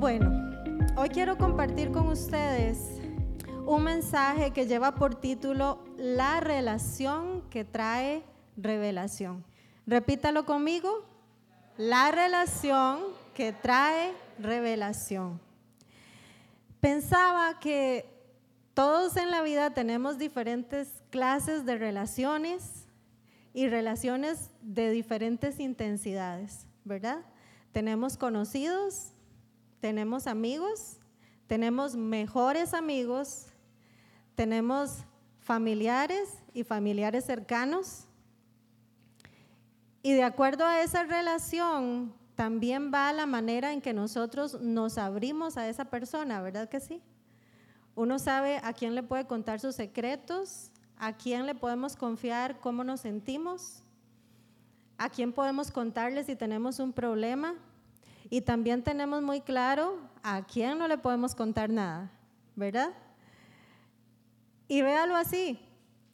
Bueno, hoy quiero compartir con ustedes un mensaje que lleva por título La relación que trae revelación. Repítalo conmigo. La relación que trae revelación. Pensaba que todos en la vida tenemos diferentes clases de relaciones y relaciones de diferentes intensidades, ¿verdad? Tenemos conocidos, tenemos amigos, tenemos mejores amigos, tenemos familiares y familiares cercanos. Y de acuerdo a esa relación, también va la manera en que nosotros nos abrimos a esa persona, ¿verdad que sí? Uno sabe a quién le puede contar sus secretos, a quién le podemos confiar cómo nos sentimos, a quién podemos contarle si tenemos un problema. Y también tenemos muy claro a quién no le podemos contar nada, ¿verdad? Y véalo así.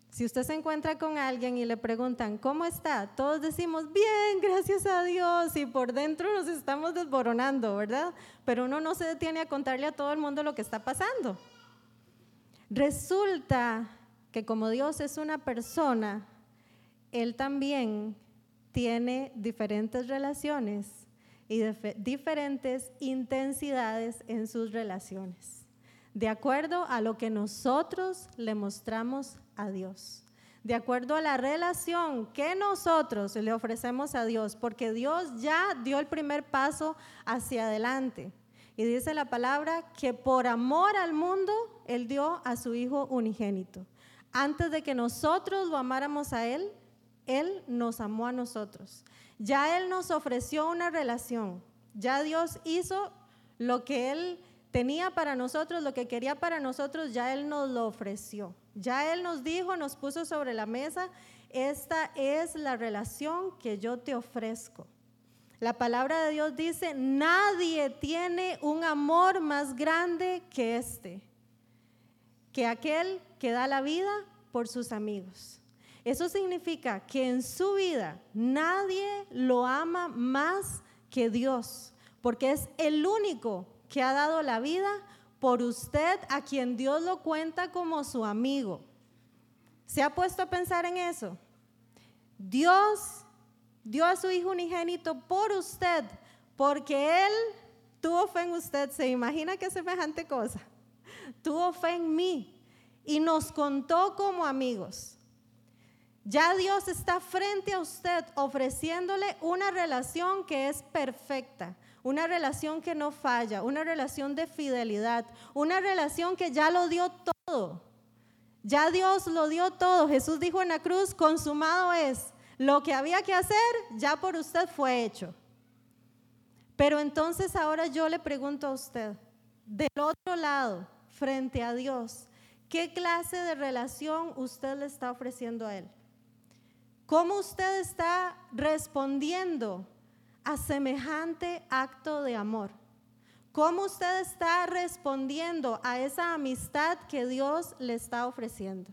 Si usted se encuentra con alguien y le preguntan, ¿cómo está? Todos decimos, bien, gracias a Dios. Y por dentro nos estamos desboronando, ¿verdad? Pero uno no se detiene a contarle a todo el mundo lo que está pasando. Resulta que como Dios es una persona, Él también tiene diferentes relaciones y diferentes intensidades en sus relaciones, de acuerdo a lo que nosotros le mostramos a Dios, de acuerdo a la relación que nosotros le ofrecemos a Dios, porque Dios ya dio el primer paso hacia adelante. Y dice la palabra que por amor al mundo, Él dio a su Hijo unigénito. Antes de que nosotros lo amáramos a Él, Él nos amó a nosotros. Ya Él nos ofreció una relación. Ya Dios hizo lo que Él tenía para nosotros, lo que quería para nosotros, ya Él nos lo ofreció. Ya Él nos dijo, nos puso sobre la mesa, esta es la relación que yo te ofrezco. La palabra de Dios dice, nadie tiene un amor más grande que este, que aquel que da la vida por sus amigos. Eso significa que en su vida nadie lo ama más que Dios, porque es el único que ha dado la vida por usted a quien Dios lo cuenta como su amigo. ¿Se ha puesto a pensar en eso? Dios dio a su Hijo unigénito por usted, porque Él tuvo fe en usted. ¿Se imagina qué semejante cosa? Tuvo fe en mí y nos contó como amigos. Ya Dios está frente a usted ofreciéndole una relación que es perfecta, una relación que no falla, una relación de fidelidad, una relación que ya lo dio todo. Ya Dios lo dio todo. Jesús dijo en la cruz, consumado es. Lo que había que hacer ya por usted fue hecho. Pero entonces ahora yo le pregunto a usted, del otro lado, frente a Dios, ¿qué clase de relación usted le está ofreciendo a Él? ¿Cómo usted está respondiendo a semejante acto de amor? ¿Cómo usted está respondiendo a esa amistad que Dios le está ofreciendo?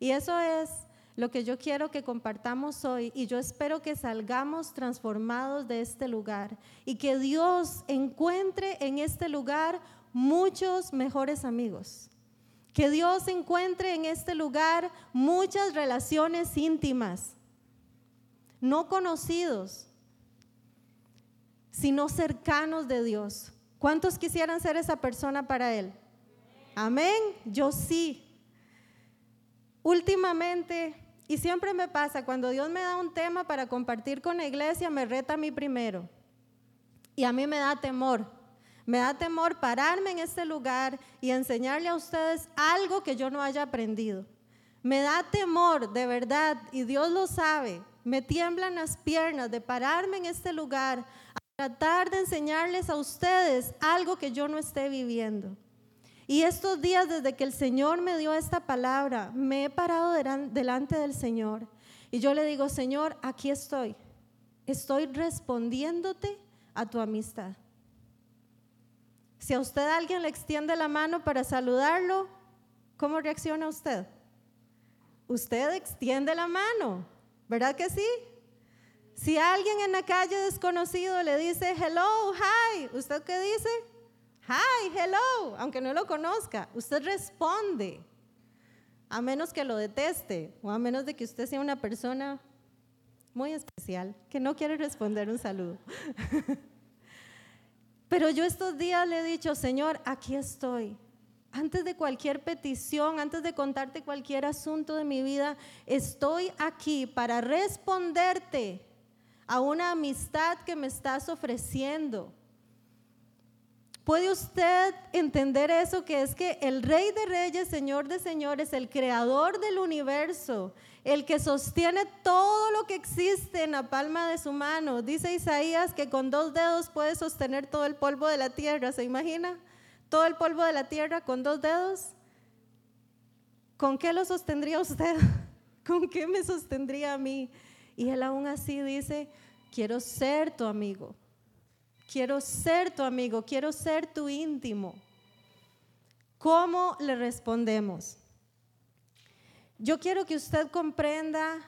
Y eso es lo que yo quiero que compartamos hoy y yo espero que salgamos transformados de este lugar y que Dios encuentre en este lugar muchos mejores amigos. Que Dios encuentre en este lugar muchas relaciones íntimas no conocidos, sino cercanos de Dios. ¿Cuántos quisieran ser esa persona para Él? Amén. Yo sí. Últimamente, y siempre me pasa, cuando Dios me da un tema para compartir con la iglesia, me reta a mí primero. Y a mí me da temor. Me da temor pararme en este lugar y enseñarle a ustedes algo que yo no haya aprendido. Me da temor, de verdad, y Dios lo sabe, me tiemblan las piernas de pararme en este lugar a tratar de enseñarles a ustedes algo que yo no esté viviendo. Y estos días desde que el Señor me dio esta palabra, me he parado delante del Señor y yo le digo, Señor, aquí estoy. Estoy respondiéndote a tu amistad. Si a usted alguien le extiende la mano para saludarlo, ¿cómo reacciona usted? Usted extiende la mano. ¿Verdad que sí? Si alguien en la calle desconocido le dice hello, hi, ¿usted qué dice? Hi, hello, aunque no lo conozca, usted responde, a menos que lo deteste o a menos de que usted sea una persona muy especial que no quiere responder un saludo. Pero yo estos días le he dicho, Señor, aquí estoy. Antes de cualquier petición, antes de contarte cualquier asunto de mi vida, estoy aquí para responderte a una amistad que me estás ofreciendo. ¿Puede usted entender eso? Que es que el Rey de Reyes, Señor de Señores, el Creador del universo, el que sostiene todo lo que existe en la palma de su mano. Dice Isaías que con dos dedos puede sostener todo el polvo de la tierra. ¿Se imagina? Todo el polvo de la tierra con dos dedos. ¿Con qué lo sostendría usted? ¿Con qué me sostendría a mí? Y él aún así dice, quiero ser tu amigo. Quiero ser tu amigo, quiero ser tu íntimo. ¿Cómo le respondemos? Yo quiero que usted comprenda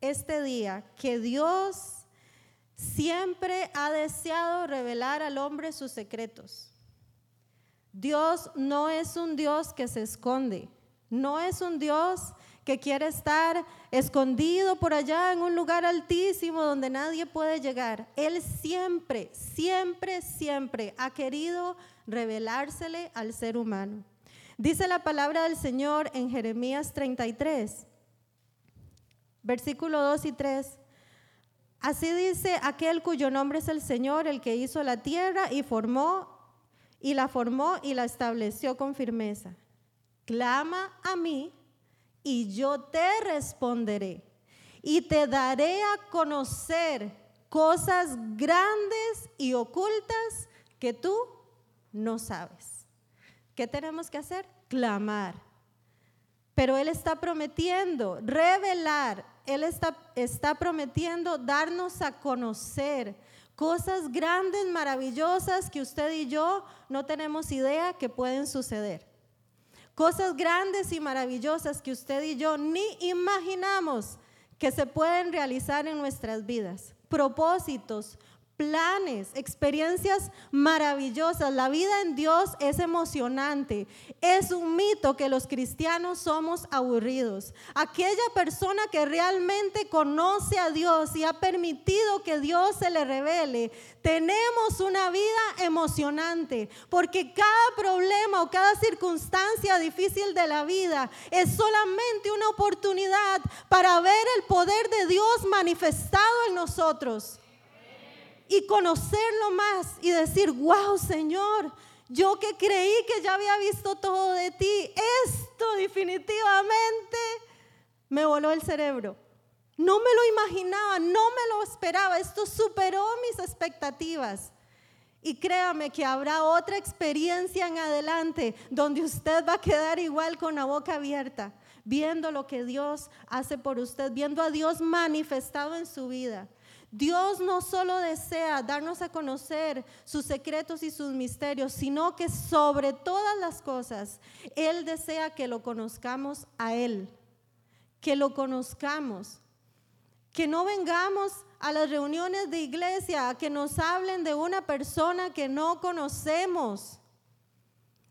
este día que Dios siempre ha deseado revelar al hombre sus secretos. Dios no es un Dios que se esconde, no es un Dios que quiere estar escondido por allá en un lugar altísimo donde nadie puede llegar. Él siempre, siempre, siempre ha querido revelársele al ser humano. Dice la palabra del Señor en Jeremías 33, versículo 2 y 3. Así dice aquel cuyo nombre es el Señor, el que hizo la tierra y formó y la formó y la estableció con firmeza. Clama a mí y yo te responderé y te daré a conocer cosas grandes y ocultas que tú no sabes. ¿Qué tenemos que hacer? Clamar. Pero Él está prometiendo revelar, Él está, está prometiendo darnos a conocer cosas grandes, maravillosas que usted y yo no tenemos idea que pueden suceder. Cosas grandes y maravillosas que usted y yo ni imaginamos que se pueden realizar en nuestras vidas. Propósitos, planes, experiencias maravillosas. La vida en Dios es emocionante. Es un mito que los cristianos somos aburridos. Aquella persona que realmente conoce a Dios y ha permitido que Dios se le revele, tenemos una vida emocionante, porque cada problema o cada circunstancia difícil de la vida es solamente una oportunidad para ver el poder de Dios manifestado en nosotros y conocerlo más y decir, wow Señor, yo que creí que ya había visto todo de ti, esto definitivamente me voló el cerebro. No me lo imaginaba, no me lo esperaba, esto superó mis expectativas. Y créame que habrá otra experiencia en adelante donde usted va a quedar igual con la boca abierta, viendo lo que Dios hace por usted, viendo a Dios manifestado en su vida. Dios no solo desea darnos a conocer sus secretos y sus misterios, sino que sobre todas las cosas, Él desea que lo conozcamos a Él, que lo conozcamos, que no vengamos a las reuniones de iglesia a que nos hablen de una persona que no conocemos.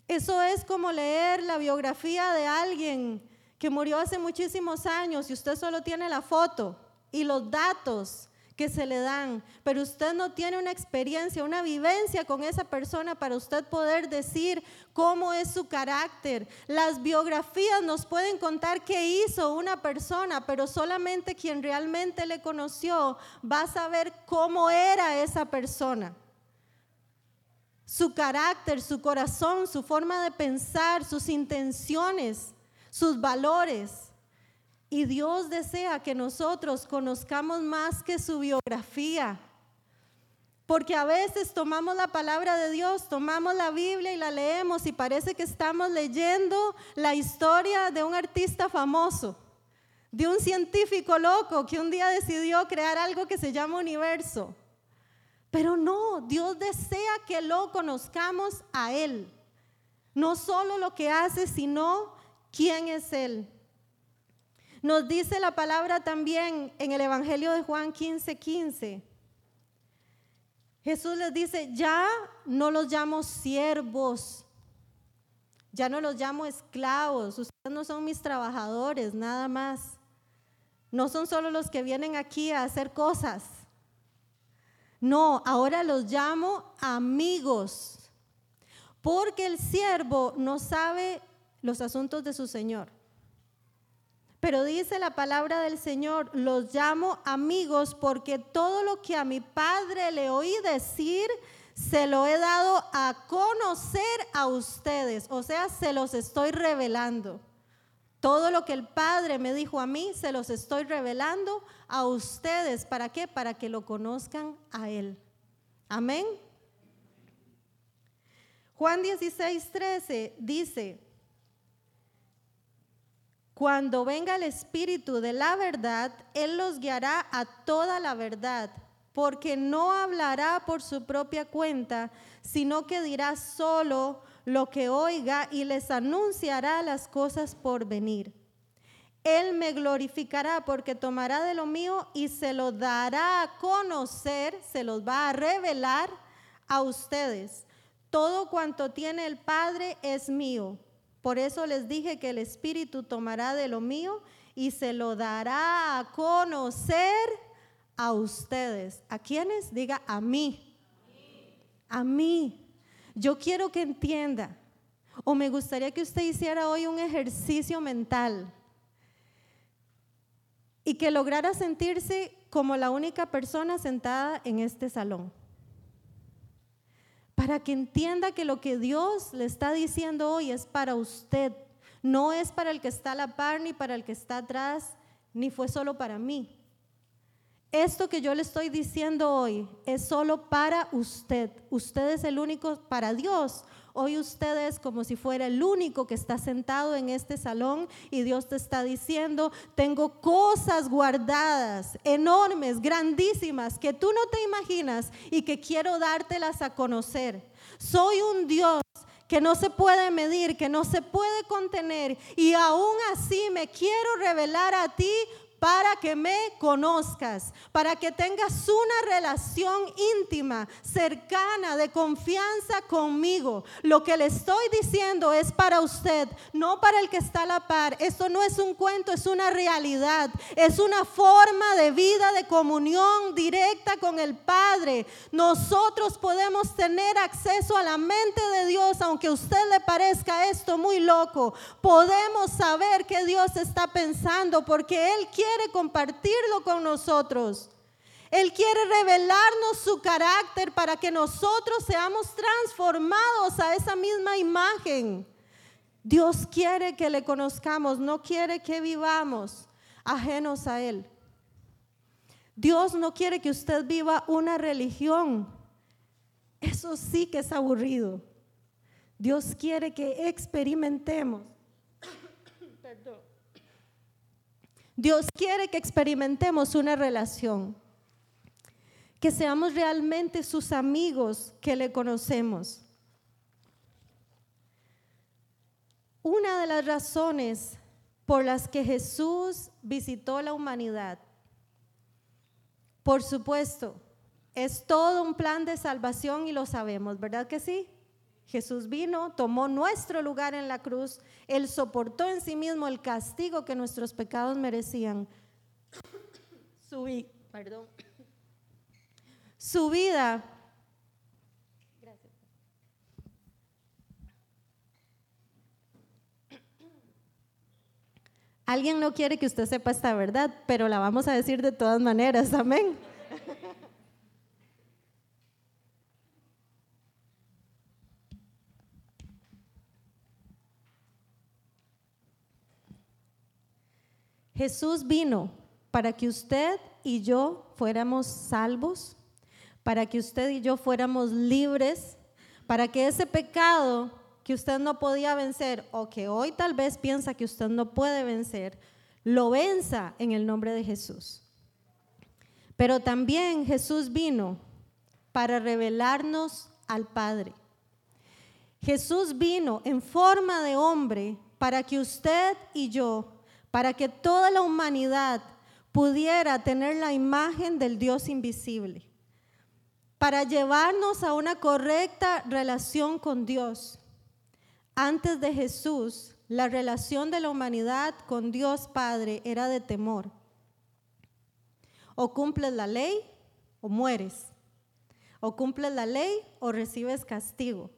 Eso es como leer la biografía de alguien que murió hace muchísimos años y usted solo tiene la foto y los datos que se le dan, pero usted no tiene una experiencia, una vivencia con esa persona para usted poder decir cómo es su carácter. Las biografías nos pueden contar qué hizo una persona, pero solamente quien realmente le conoció va a saber cómo era esa persona. Su carácter, su corazón, su forma de pensar, sus intenciones, sus valores. Y Dios desea que nosotros conozcamos más que su biografía. Porque a veces tomamos la palabra de Dios, tomamos la Biblia y la leemos y parece que estamos leyendo la historia de un artista famoso, de un científico loco que un día decidió crear algo que se llama universo. Pero no, Dios desea que lo conozcamos a Él. No solo lo que hace, sino quién es Él. Nos dice la palabra también en el Evangelio de Juan 15, 15. Jesús les dice, ya no los llamo siervos, ya no los llamo esclavos, ustedes no son mis trabajadores, nada más. No son solo los que vienen aquí a hacer cosas. No, ahora los llamo amigos, porque el siervo no sabe los asuntos de su Señor. Pero dice la palabra del Señor, los llamo amigos porque todo lo que a mi Padre le oí decir, se lo he dado a conocer a ustedes. O sea, se los estoy revelando. Todo lo que el Padre me dijo a mí, se los estoy revelando a ustedes. ¿Para qué? Para que lo conozcan a Él. Amén. Juan 16, 13 dice, cuando venga el Espíritu de la verdad, Él los guiará a toda la verdad, porque no hablará por su propia cuenta, sino que dirá solo lo que oiga y les anunciará las cosas por venir. Él me glorificará porque tomará de lo mío y se lo dará a conocer, se los va a revelar a ustedes. Todo cuanto tiene el Padre es mío. Por eso les dije que el Espíritu tomará de lo mío y se lo dará a conocer a ustedes. ¿A quiénes? Diga a mí. A mí. Yo quiero que entienda, o me gustaría que usted hiciera hoy un ejercicio mental y que lograra sentirse como la única persona sentada en este salón para que entienda que lo que Dios le está diciendo hoy es para usted, no es para el que está a la par ni para el que está atrás, ni fue solo para mí. Esto que yo le estoy diciendo hoy es solo para usted. Usted es el único para Dios. Hoy usted es como si fuera el único que está sentado en este salón y Dios te está diciendo, tengo cosas guardadas, enormes, grandísimas, que tú no te imaginas y que quiero dártelas a conocer. Soy un Dios que no se puede medir, que no se puede contener y aún así me quiero revelar a ti para que me conozcas, para que tengas una relación íntima, cercana, de confianza conmigo. Lo que le estoy diciendo es para usted, no para el que está a la par. Esto no es un cuento, es una realidad, es una forma de vida, de comunión directa con el Padre. Nosotros podemos tener acceso a la mente de Dios, aunque a usted le parezca esto muy loco. Podemos saber que Dios está pensando porque Él quiere quiere compartirlo con nosotros. Él quiere revelarnos su carácter para que nosotros seamos transformados a esa misma imagen. Dios quiere que le conozcamos, no quiere que vivamos ajenos a Él. Dios no quiere que usted viva una religión. Eso sí que es aburrido. Dios quiere que experimentemos Dios quiere que experimentemos una relación, que seamos realmente sus amigos que le conocemos. Una de las razones por las que Jesús visitó la humanidad, por supuesto, es todo un plan de salvación y lo sabemos, ¿verdad que sí? Jesús vino, tomó nuestro lugar en la cruz, Él soportó en sí mismo el castigo que nuestros pecados merecían. Su, perdón. Su vida. Alguien no quiere que usted sepa esta verdad, pero la vamos a decir de todas maneras, amén. Jesús vino para que usted y yo fuéramos salvos, para que usted y yo fuéramos libres, para que ese pecado que usted no podía vencer o que hoy tal vez piensa que usted no puede vencer, lo venza en el nombre de Jesús. Pero también Jesús vino para revelarnos al Padre. Jesús vino en forma de hombre para que usted y yo para que toda la humanidad pudiera tener la imagen del Dios invisible. para llevarnos a una correcta relación con Dios. Antes de Jesús, la relación de la humanidad con Dios Padre era de temor. O cumples la ley o mueres. O cumples la ley o recibes castigo.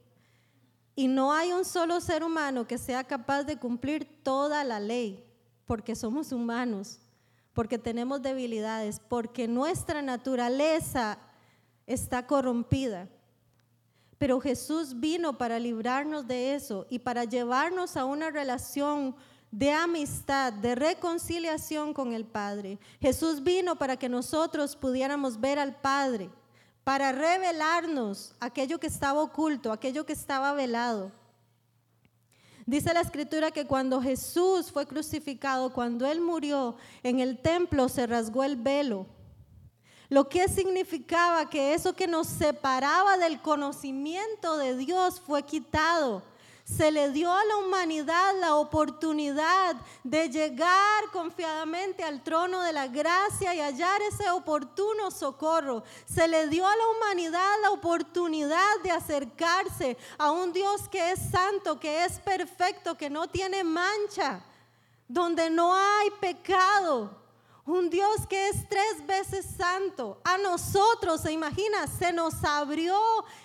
Y no hay un solo ser humano que sea capaz de cumplir toda la ley, porque somos humanos, porque tenemos debilidades, porque nuestra naturaleza está corrompida. Pero Jesús vino para librarnos de eso y para llevarnos a una relación de amistad, de reconciliación con el Padre. Jesús vino para que nosotros pudiéramos ver al Padre, para revelarnos aquello que estaba oculto, aquello que estaba velado. Dice la escritura que cuando Jesús fue crucificado, cuando Él murió en el templo, se rasgó el velo lo que significaba que eso que nos separaba del conocimiento de Dios fue quitado. Se le dio a la humanidad la oportunidad de llegar confiadamente al trono de la gracia y hallar ese oportuno socorro. Se le dio a la humanidad la oportunidad de acercarse a un Dios que es santo, que es perfecto, que no tiene mancha, donde no hay pecado un Dios que es tres veces santo. A nosotros, se imagina, se nos abrió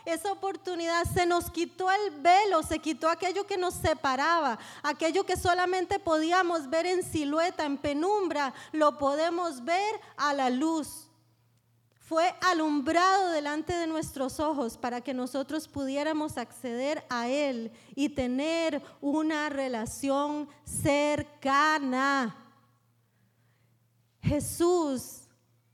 esa oportunidad, se nos quitó el velo, se quitó aquello que nos separaba, aquello que solamente podíamos ver en silueta, en penumbra, lo podemos ver a la luz. Fue alumbrado delante de nuestros ojos para que nosotros pudiéramos acceder a Él y tener una relación cercana. Jesús,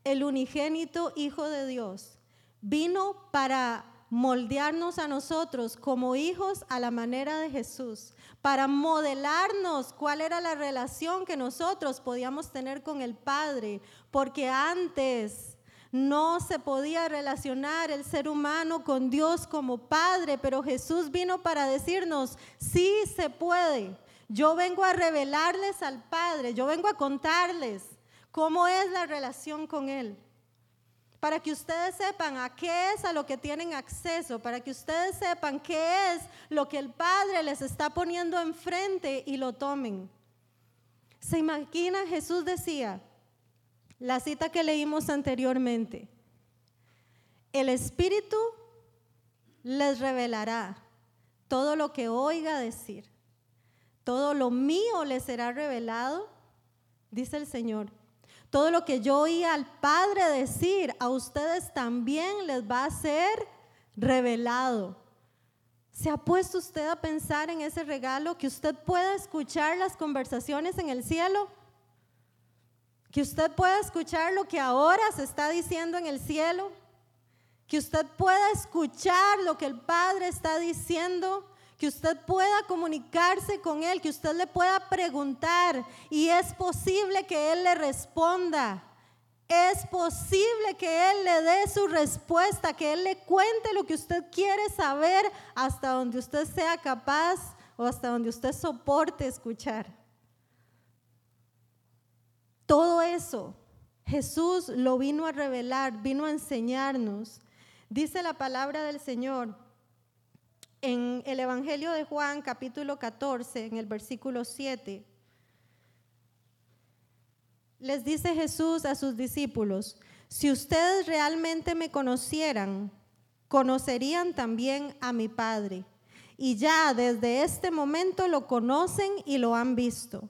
el unigénito Hijo de Dios, vino para moldearnos a nosotros como hijos a la manera de Jesús, para modelarnos cuál era la relación que nosotros podíamos tener con el Padre, porque antes no se podía relacionar el ser humano con Dios como Padre, pero Jesús vino para decirnos, sí se puede. Yo vengo a revelarles al Padre, yo vengo a contarles cómo es la relación con Él. Para que ustedes sepan a qué es a lo que tienen acceso, para que ustedes sepan qué es lo que el Padre les está poniendo enfrente y lo tomen. ¿Se imagina? Jesús decía, la cita que leímos anteriormente, el Espíritu les revelará todo lo que oiga decir. Todo lo mío les será revelado, dice el Señor. Todo lo que yo oí al Padre decir, a ustedes también les va a ser revelado. ¿Se ha puesto usted a pensar en ese regalo que usted pueda escuchar las conversaciones en el cielo? Que usted pueda escuchar lo que ahora se está diciendo en el cielo. Que usted pueda escuchar lo que el Padre está diciendo que usted pueda comunicarse con Él, que usted le pueda preguntar y es posible que Él le responda. Es posible que Él le dé su respuesta, que Él le cuente lo que usted quiere saber hasta donde usted sea capaz o hasta donde usted soporte escuchar. Todo eso Jesús lo vino a revelar, vino a enseñarnos. Dice la palabra del Señor en el Evangelio de Juan capítulo 14, en el versículo 7, les dice Jesús a sus discípulos, si ustedes realmente me conocieran, conocerían también a mi Padre. Y ya desde este momento lo conocen y lo han visto.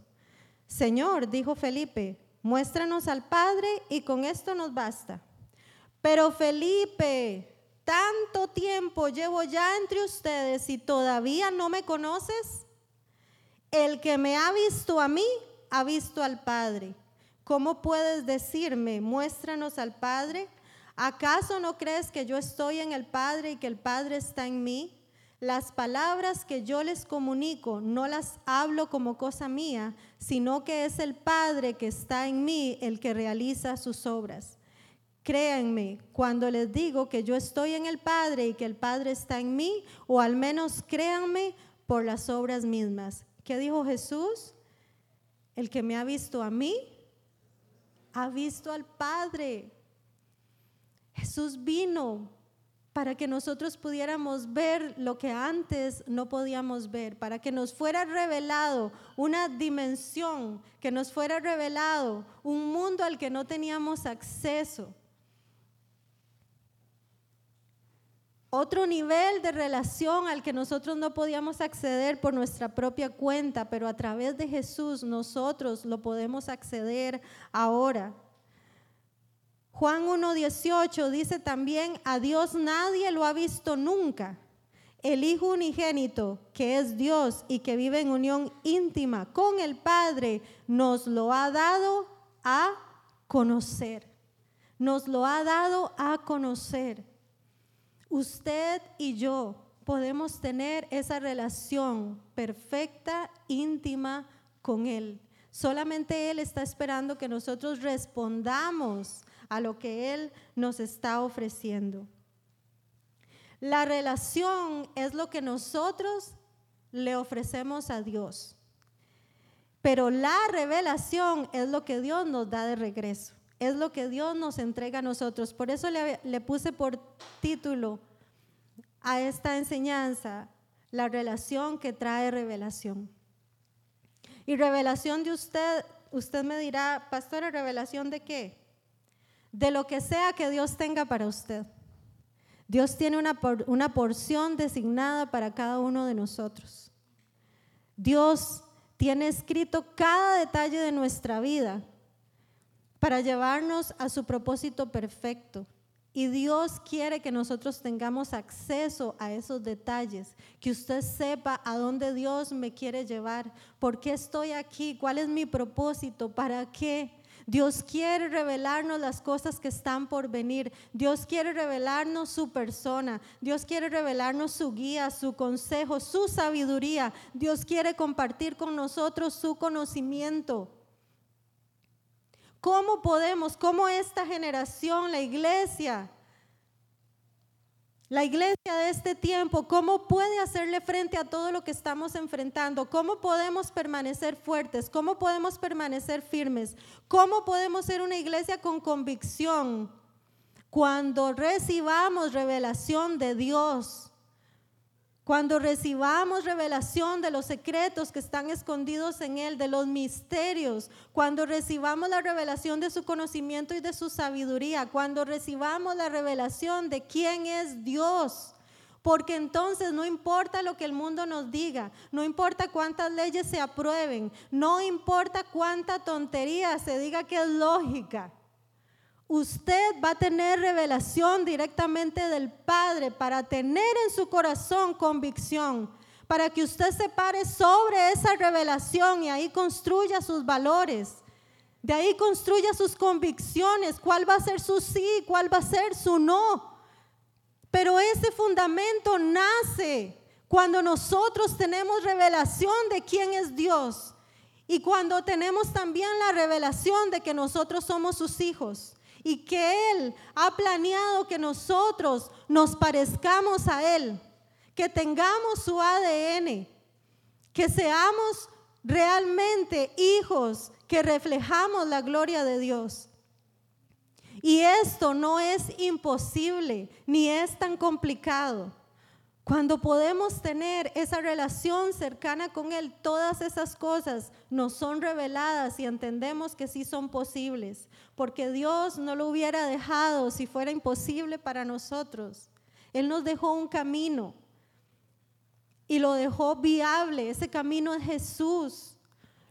Señor, dijo Felipe, muéstranos al Padre y con esto nos basta. Pero Felipe, tanto tiempo llevo ya entre ustedes y todavía no me conoces? El que me ha visto a mí, ha visto al Padre. ¿Cómo puedes decirme, muéstranos al Padre? ¿Acaso no crees que yo estoy en el Padre y que el Padre está en mí? Las palabras que yo les comunico no las hablo como cosa mía, sino que es el Padre que está en mí el que realiza sus obras. Créanme cuando les digo que yo estoy en el Padre y que el Padre está en mí, o al menos créanme por las obras mismas. ¿Qué dijo Jesús? El que me ha visto a mí, ha visto al Padre. Jesús vino para que nosotros pudiéramos ver lo que antes no podíamos ver, para que nos fuera revelado una dimensión, que nos fuera revelado un mundo al que no teníamos acceso. Otro nivel de relación al que nosotros no podíamos acceder por nuestra propia cuenta, pero a través de Jesús nosotros lo podemos acceder ahora. Juan 1.18 dice también, a Dios nadie lo ha visto nunca. El Hijo unigénito, que es Dios y que vive en unión íntima con el Padre, nos lo ha dado a conocer. Nos lo ha dado a conocer. Usted y yo podemos tener esa relación perfecta, íntima con Él. Solamente Él está esperando que nosotros respondamos a lo que Él nos está ofreciendo. La relación es lo que nosotros le ofrecemos a Dios. Pero la revelación es lo que Dios nos da de regreso. Es lo que Dios nos entrega a nosotros. Por eso le, puse por título a esta enseñanza la relación que trae revelación. Y revelación de usted, usted me dirá, pastora, ¿revelación de qué? de lo que sea que Dios tenga para usted. Dios tiene una, una porción designada para cada uno de nosotros. Dios tiene escrito cada detalle de nuestra vida para llevarnos a su propósito perfecto. Y Dios quiere que nosotros tengamos acceso a esos detalles, que usted sepa a dónde Dios me quiere llevar, por qué estoy aquí, cuál es mi propósito, para qué. Dios quiere revelarnos las cosas que están por venir. Dios quiere revelarnos su persona. Dios quiere revelarnos su guía, su consejo, su sabiduría. Dios quiere compartir con nosotros su conocimiento. ¿Cómo podemos, cómo esta generación, la iglesia, la iglesia de este tiempo, ¿cómo puede hacerle frente a todo lo que estamos enfrentando? ¿Cómo podemos permanecer fuertes? ¿Cómo podemos permanecer firmes? ¿Cómo podemos ser una iglesia con convicción cuando recibamos revelación de Dios? Cuando recibamos revelación de los secretos que están escondidos en Él, de los misterios, cuando recibamos la revelación de su conocimiento y de su sabiduría, cuando recibamos la revelación de quién es Dios, porque entonces no importa lo que el mundo nos diga, no importa cuántas leyes se aprueben, no importa cuánta tontería se diga que es lógica usted va a tener revelación directamente del Padre para tener en su corazón convicción, para que usted se pare sobre esa revelación y ahí construya sus valores. De ahí construya sus convicciones, cuál va a ser su sí, cuál va a ser su no. Pero ese fundamento nace cuando nosotros tenemos revelación de quién es Dios y cuando tenemos también la revelación de que nosotros somos sus hijos y que Él ha planeado que nosotros nos parezcamos a Él, que tengamos su ADN, que seamos realmente hijos que reflejamos la gloria de Dios. Y esto no es imposible ni es tan complicado. Cuando podemos tener esa relación cercana con Él, todas esas cosas nos son reveladas y entendemos que sí son posibles, porque Dios no lo hubiera dejado si fuera imposible para nosotros. Él nos dejó un camino y lo dejó viable. Ese camino es Jesús.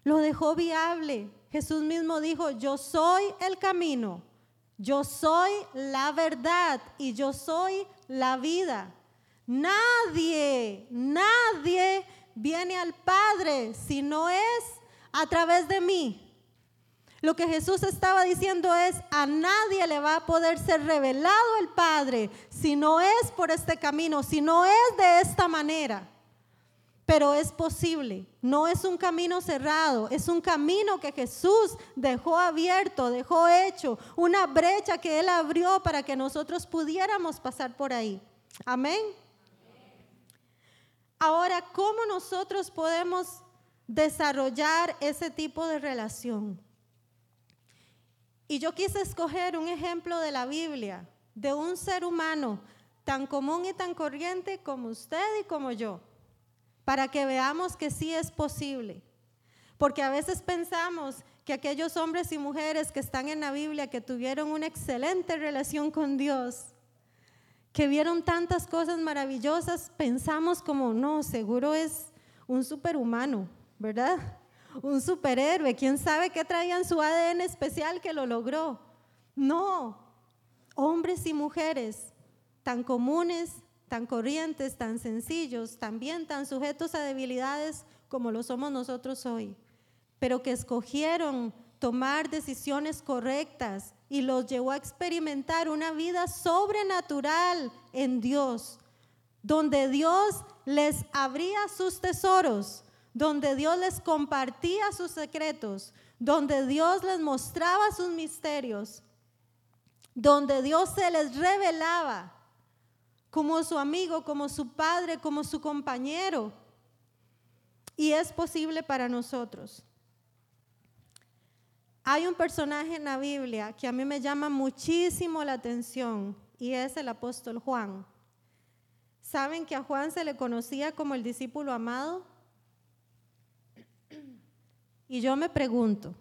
Lo dejó viable. Jesús mismo dijo, yo soy el camino, yo soy la verdad y yo soy la vida. Nadie, nadie viene al Padre si no es a través de mí. Lo que Jesús estaba diciendo es, a nadie le va a poder ser revelado el Padre si no es por este camino, si no es de esta manera. Pero es posible, no es un camino cerrado, es un camino que Jesús dejó abierto, dejó hecho, una brecha que Él abrió para que nosotros pudiéramos pasar por ahí. Amén. Ahora, ¿cómo nosotros podemos desarrollar ese tipo de relación? Y yo quise escoger un ejemplo de la Biblia, de un ser humano tan común y tan corriente como usted y como yo, para que veamos que sí es posible. Porque a veces pensamos que aquellos hombres y mujeres que están en la Biblia, que tuvieron una excelente relación con Dios, que vieron tantas cosas maravillosas, pensamos como, no, seguro es un superhumano, ¿verdad? Un superhéroe, quién sabe qué traía en su ADN especial que lo logró. No, hombres y mujeres tan comunes, tan corrientes, tan sencillos, también tan sujetos a debilidades como lo somos nosotros hoy, pero que escogieron tomar decisiones correctas y los llevó a experimentar una vida sobrenatural en Dios, donde Dios les abría sus tesoros, donde Dios les compartía sus secretos, donde Dios les mostraba sus misterios, donde Dios se les revelaba como su amigo, como su padre, como su compañero. Y es posible para nosotros. Hay un personaje en la Biblia que a mí me llama muchísimo la atención y es el apóstol Juan. ¿Saben que a Juan se le conocía como el discípulo amado? Y yo me pregunto,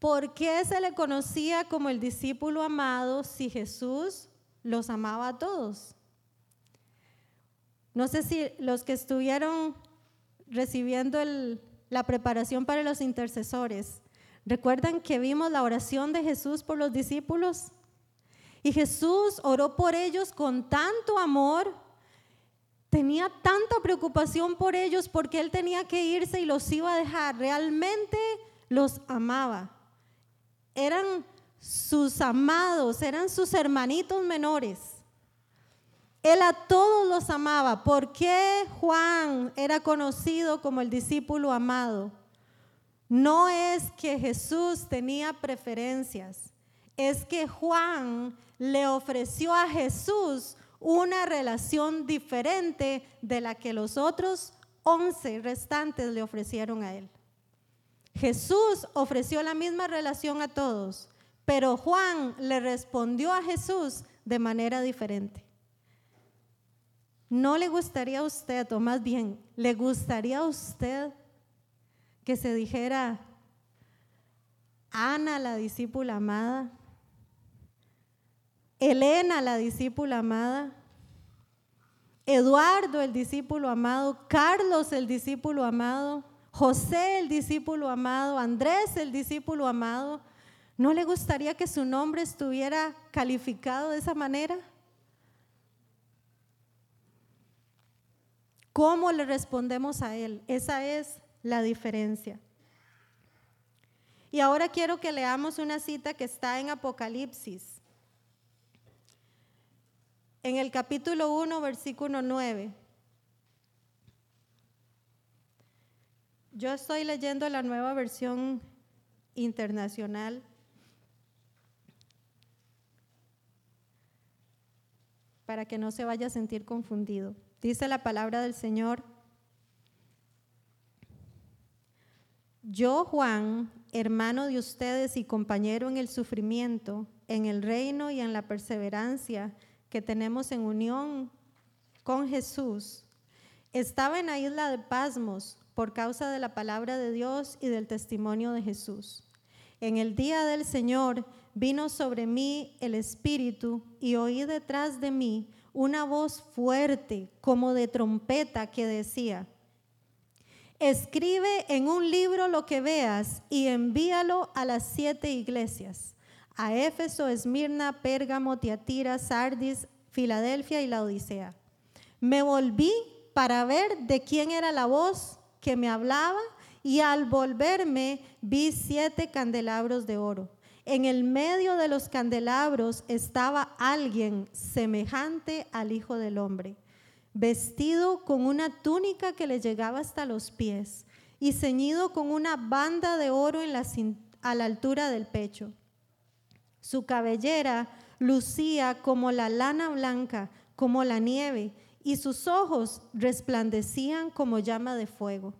¿por qué se le conocía como el discípulo amado si Jesús los amaba a todos? No sé si los que estuvieron recibiendo la preparación para los intercesores ¿Recuerdan que vimos la oración de Jesús por los discípulos? Y Jesús oró por ellos con tanto amor, tenía tanta preocupación por ellos porque él tenía que irse y los iba a dejar. Realmente los amaba. Eran sus amados, eran sus hermanitos menores. Él a todos los amaba. ¿Por qué Juan era conocido como el discípulo amado? No es que Jesús tenía preferencias, es que Juan le ofreció a Jesús una relación diferente de la que los otros once restantes le ofrecieron a él. Jesús ofreció la misma relación a todos, pero Juan le respondió a Jesús de manera diferente. ¿No le gustaría a usted, o más bien, le gustaría a usted que se dijera, Ana la discípula amada, Elena la discípula amada, Eduardo el discípulo amado, Carlos el discípulo amado, José el discípulo amado, Andrés el discípulo amado. ¿No le gustaría que su nombre estuviera calificado de esa manera? ¿Cómo le respondemos a Él? Esa es la diferencia. Y ahora quiero que leamos una cita que está en Apocalipsis, en el capítulo 1, versículo 9. Yo estoy leyendo la nueva versión internacional. para que no se vaya a sentir confundido. Dice la palabra del Señor. Yo, Juan, hermano de ustedes y compañero en el sufrimiento, en el reino y en la perseverancia que tenemos en unión con Jesús, estaba en la isla de Pasmos por causa de la palabra de Dios y del testimonio de Jesús. En el día del Señor vino sobre mí el Espíritu y oí detrás de mí una voz fuerte como de trompeta que decía, Escribe en un libro lo que veas y envíalo a las siete iglesias, a Éfeso, Esmirna, Pérgamo, Tiatira, Sardis, Filadelfia y la Odisea. Me volví para ver de quién era la voz que me hablaba y al volverme vi siete candelabros de oro. En el medio de los candelabros estaba alguien semejante al Hijo del Hombre vestido con una túnica que le llegaba hasta los pies y ceñido con una banda de oro en la, a la altura del pecho. Su cabellera lucía como la lana blanca, como la nieve, y sus ojos resplandecían como llama de fuego.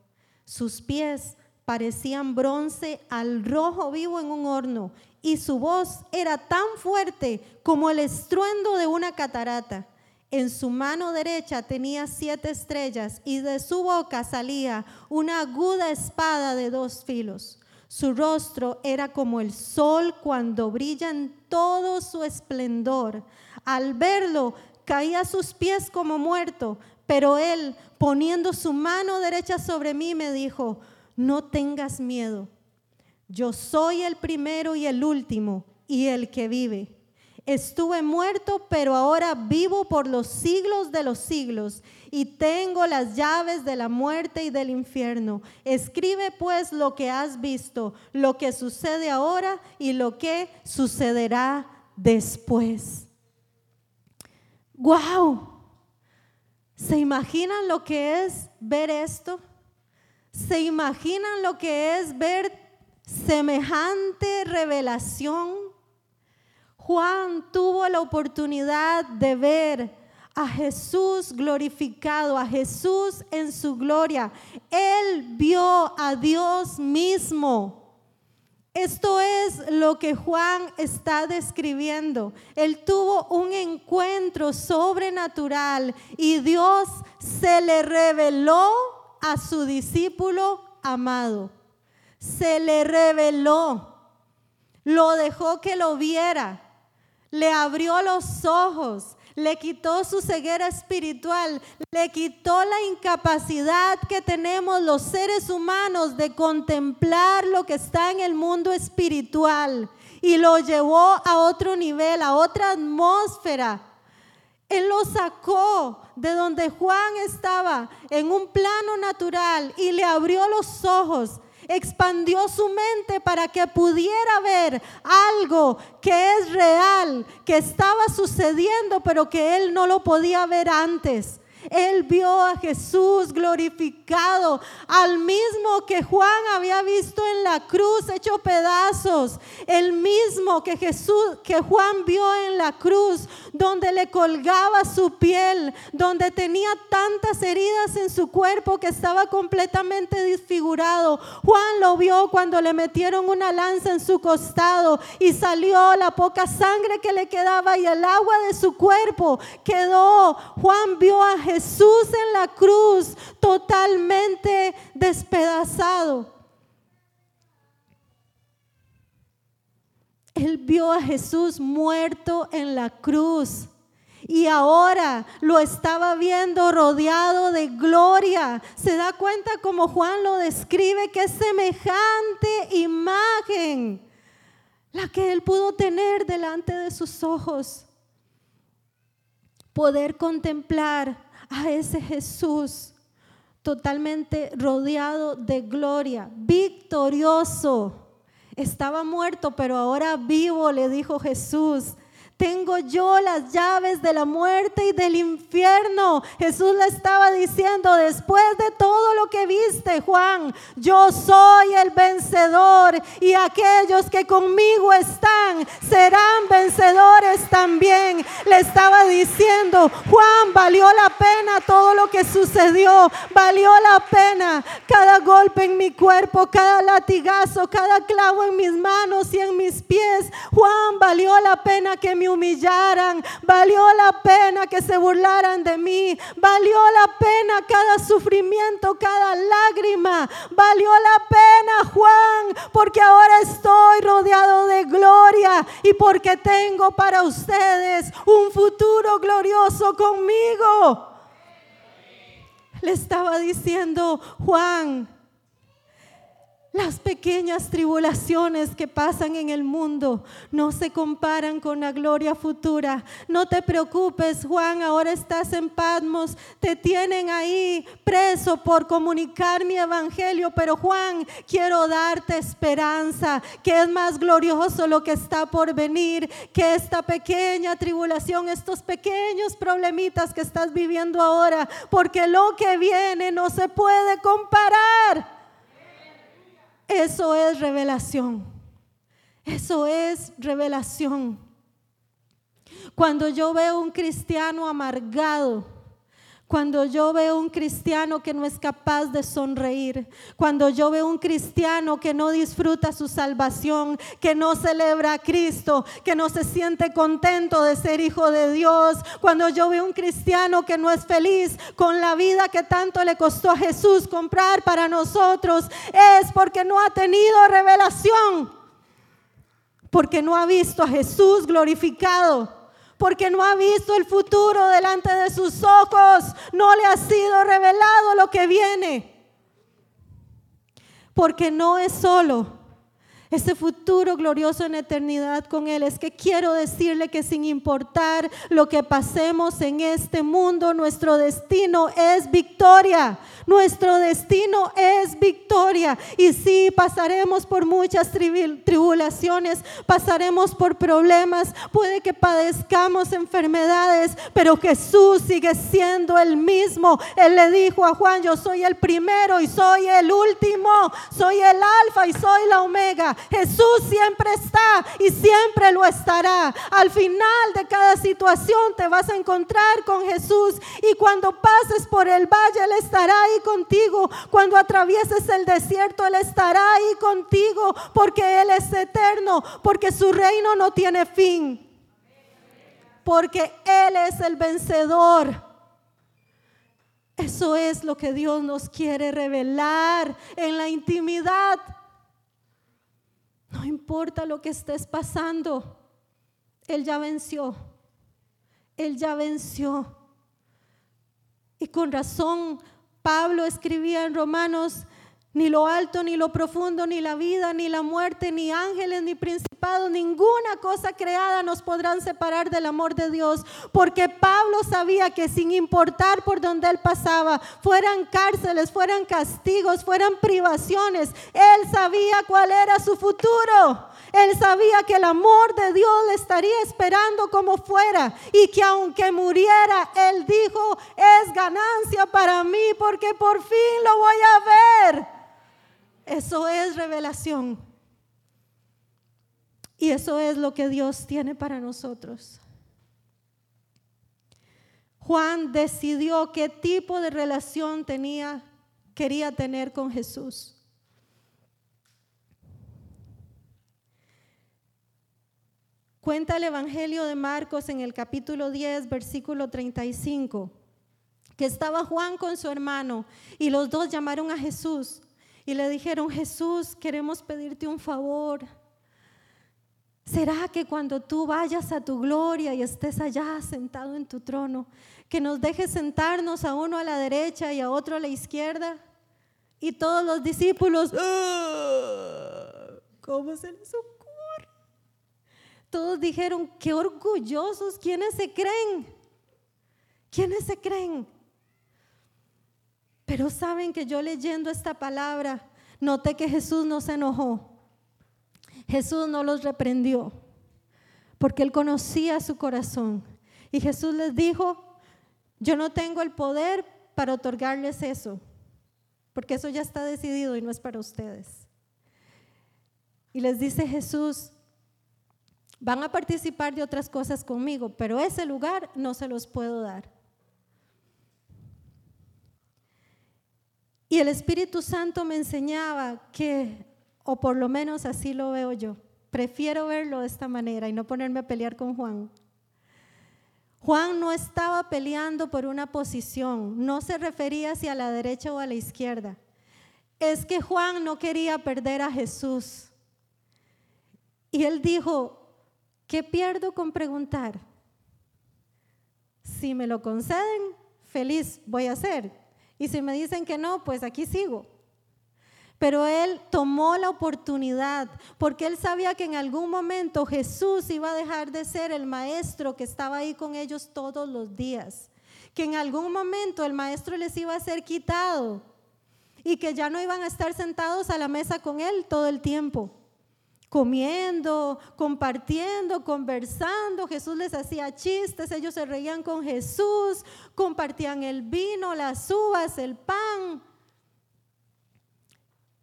Sus pies parecían bronce al rojo vivo en un horno, y su voz era tan fuerte como el estruendo de una catarata. En su mano derecha tenía siete estrellas y de su boca salía una aguda espada de dos filos. Su rostro era como el sol cuando brilla en todo su esplendor. Al verlo, caía a sus pies como muerto, pero él, poniendo su mano derecha sobre mí, me dijo, no tengas miedo. Yo soy el primero y el último y el que vive. Estuve muerto, pero ahora vivo por los siglos de los siglos y tengo las llaves de la muerte y del infierno. Escribe pues lo que has visto, lo que sucede ahora y lo que sucederá después. ¡Wow! ¿Se imaginan lo que es ver esto? ¿Se imaginan lo que es ver semejante revelación? Juan tuvo la oportunidad de ver a Jesús glorificado, a Jesús en su gloria. Él vio a Dios mismo. Esto es lo que Juan está describiendo. Él tuvo un encuentro sobrenatural y Dios se le reveló a su discípulo amado. Se le reveló. Lo dejó que lo viera. Le abrió los ojos le quitó su ceguera espiritual, le quitó la incapacidad que tenemos los seres humanos de contemplar lo que está en el mundo espiritual y lo llevó a otro nivel, a otra atmósfera. Él lo sacó de donde Juan estaba en un plano natural y le abrió los ojos expandió su mente para que pudiera ver algo que es real, que estaba sucediendo, pero que él no lo podía ver antes. Él vio a Jesús glorificado, al mismo que Juan había visto en la cruz hecho pedazos, el mismo que Jesús que Juan vio en la cruz donde le colgaba su piel, donde tenía tantas heridas en su cuerpo que estaba completamente disfigurado. Juan lo vio cuando le metieron una lanza en su costado y salió la poca sangre que le quedaba y el agua de su cuerpo quedó. Juan vio a Jesús Jesús en la cruz totalmente despedazado. Él vio a Jesús muerto en la cruz y ahora lo estaba viendo rodeado de gloria. Se da cuenta como Juan lo describe, que semejante imagen la que él pudo tener delante de sus ojos. Poder contemplar a ese Jesús totalmente rodeado de gloria, victorioso. Estaba muerto, pero ahora vivo, le dijo Jesús. Tengo yo las llaves de la muerte y del infierno. Jesús le estaba diciendo, después de todo lo que viste, Juan, yo soy el vencedor y aquellos que conmigo están serán vencedores también. Le estaba diciendo, Juan, valió la pena todo lo que sucedió, valió la pena cada golpe en mi cuerpo, cada latigazo, cada clavo en mis manos y en mis pies. Juan, valió la pena que mi humillaran, valió la pena que se burlaran de mí, valió la pena cada sufrimiento, cada lágrima, valió la pena Juan, porque ahora estoy rodeado de gloria y porque tengo para ustedes un futuro glorioso conmigo. Le estaba diciendo Juan, las pequeñas tribulaciones que pasan en el mundo no se comparan con la gloria futura. No te preocupes, Juan, ahora estás en Patmos, te tienen ahí preso por comunicar mi evangelio, pero Juan, quiero darte esperanza, que es más glorioso lo que está por venir, que esta pequeña tribulación, estos pequeños problemitas que estás viviendo ahora, porque lo que viene no se puede comparar. Eso es revelación. Eso es revelación. Cuando yo veo un cristiano amargado, cuando yo veo un cristiano que no es capaz de sonreír, cuando yo veo un cristiano que no disfruta su salvación, que no celebra a Cristo, que no se siente contento de ser hijo de Dios, cuando yo veo un cristiano que no es feliz con la vida que tanto le costó a Jesús comprar para nosotros, es porque no ha tenido revelación, porque no ha visto a Jesús glorificado porque no ha visto el futuro delante de sus ojos, no le ha sido revelado lo que viene, porque no es solo ese futuro glorioso en eternidad con Él. Es que quiero decirle que sin importar lo que pasemos en este mundo, nuestro destino es victoria. Nuestro destino es victoria. Y sí, pasaremos por muchas tribulaciones, pasaremos por problemas, puede que padezcamos enfermedades, pero Jesús sigue siendo el mismo. Él le dijo a Juan, yo soy el primero y soy el último, soy el alfa y soy la omega. Jesús siempre está y siempre lo estará. Al final de cada situación te vas a encontrar con Jesús y cuando pases por el valle, Él estará ahí contigo. Cuando atravieses el desierto, Él estará ahí contigo porque Él es eterno, porque su reino no tiene fin. Porque Él es el vencedor. Eso es lo que Dios nos quiere revelar en la intimidad. No importa lo que estés pasando, Él ya venció. Él ya venció. Y con razón Pablo escribía en Romanos ni lo alto, ni lo profundo, ni la vida, ni la muerte, ni ángeles, ni principados, ninguna cosa creada nos podrán separar del amor de Dios. Porque Pablo sabía que sin importar por donde él pasaba, fueran cárceles, fueran castigos, fueran privaciones, él sabía cuál era su futuro. Él sabía que el amor de Dios le estaría esperando como fuera y que aunque muriera, él dijo, es ganancia para mí porque por fin lo voy a ver. Eso es revelación. Y eso es lo que Dios tiene para nosotros. Juan decidió qué tipo de relación tenía, quería tener con Jesús. Cuenta el Evangelio de Marcos en el capítulo 10, versículo 35, que estaba Juan con su hermano y los dos llamaron a Jesús y le dijeron, Jesús, queremos pedirte un favor. ¿Será que cuando tú vayas a tu gloria y estés allá sentado en tu trono, que nos dejes sentarnos a uno a la derecha y a otro a la izquierda? Y todos los discípulos, ah, ¿cómo se les ocurre? Todos dijeron, qué orgullosos, ¿quiénes se creen? ¿Quiénes se creen? Pero saben que yo leyendo esta palabra, noté que Jesús no se enojó. Jesús no los reprendió, porque él conocía su corazón. Y Jesús les dijo, yo no tengo el poder para otorgarles eso, porque eso ya está decidido y no es para ustedes. Y les dice Jesús, van a participar de otras cosas conmigo, pero ese lugar no se los puedo dar. Y el Espíritu Santo me enseñaba que, o por lo menos así lo veo yo, prefiero verlo de esta manera y no ponerme a pelear con Juan. Juan no estaba peleando por una posición, no se refería hacia la derecha o a la izquierda. Es que Juan no quería perder a Jesús. Y él dijo, ¿qué pierdo con preguntar? Si me lo conceden, feliz voy a ser. Y si me dicen que no, pues aquí sigo. Pero él tomó la oportunidad porque él sabía que en algún momento Jesús iba a dejar de ser el maestro que estaba ahí con ellos todos los días. Que en algún momento el maestro les iba a ser quitado y que ya no iban a estar sentados a la mesa con él todo el tiempo comiendo, compartiendo, conversando. Jesús les hacía chistes, ellos se reían con Jesús, compartían el vino, las uvas, el pan.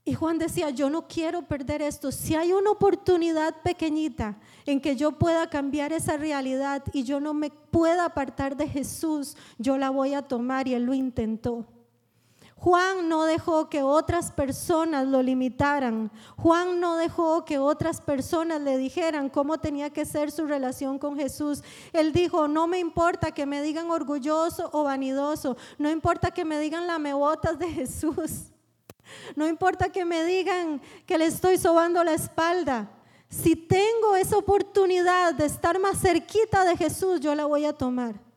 Y Juan decía, yo no quiero perder esto. Si hay una oportunidad pequeñita en que yo pueda cambiar esa realidad y yo no me pueda apartar de Jesús, yo la voy a tomar y él lo intentó. Juan no dejó que otras personas lo limitaran. Juan no dejó que otras personas le dijeran cómo tenía que ser su relación con Jesús. Él dijo, no me importa que me digan orgulloso o vanidoso, no importa que me digan lamebotas de Jesús, no importa que me digan que le estoy sobando la espalda. Si tengo esa oportunidad de estar más cerquita de Jesús, yo la voy a tomar.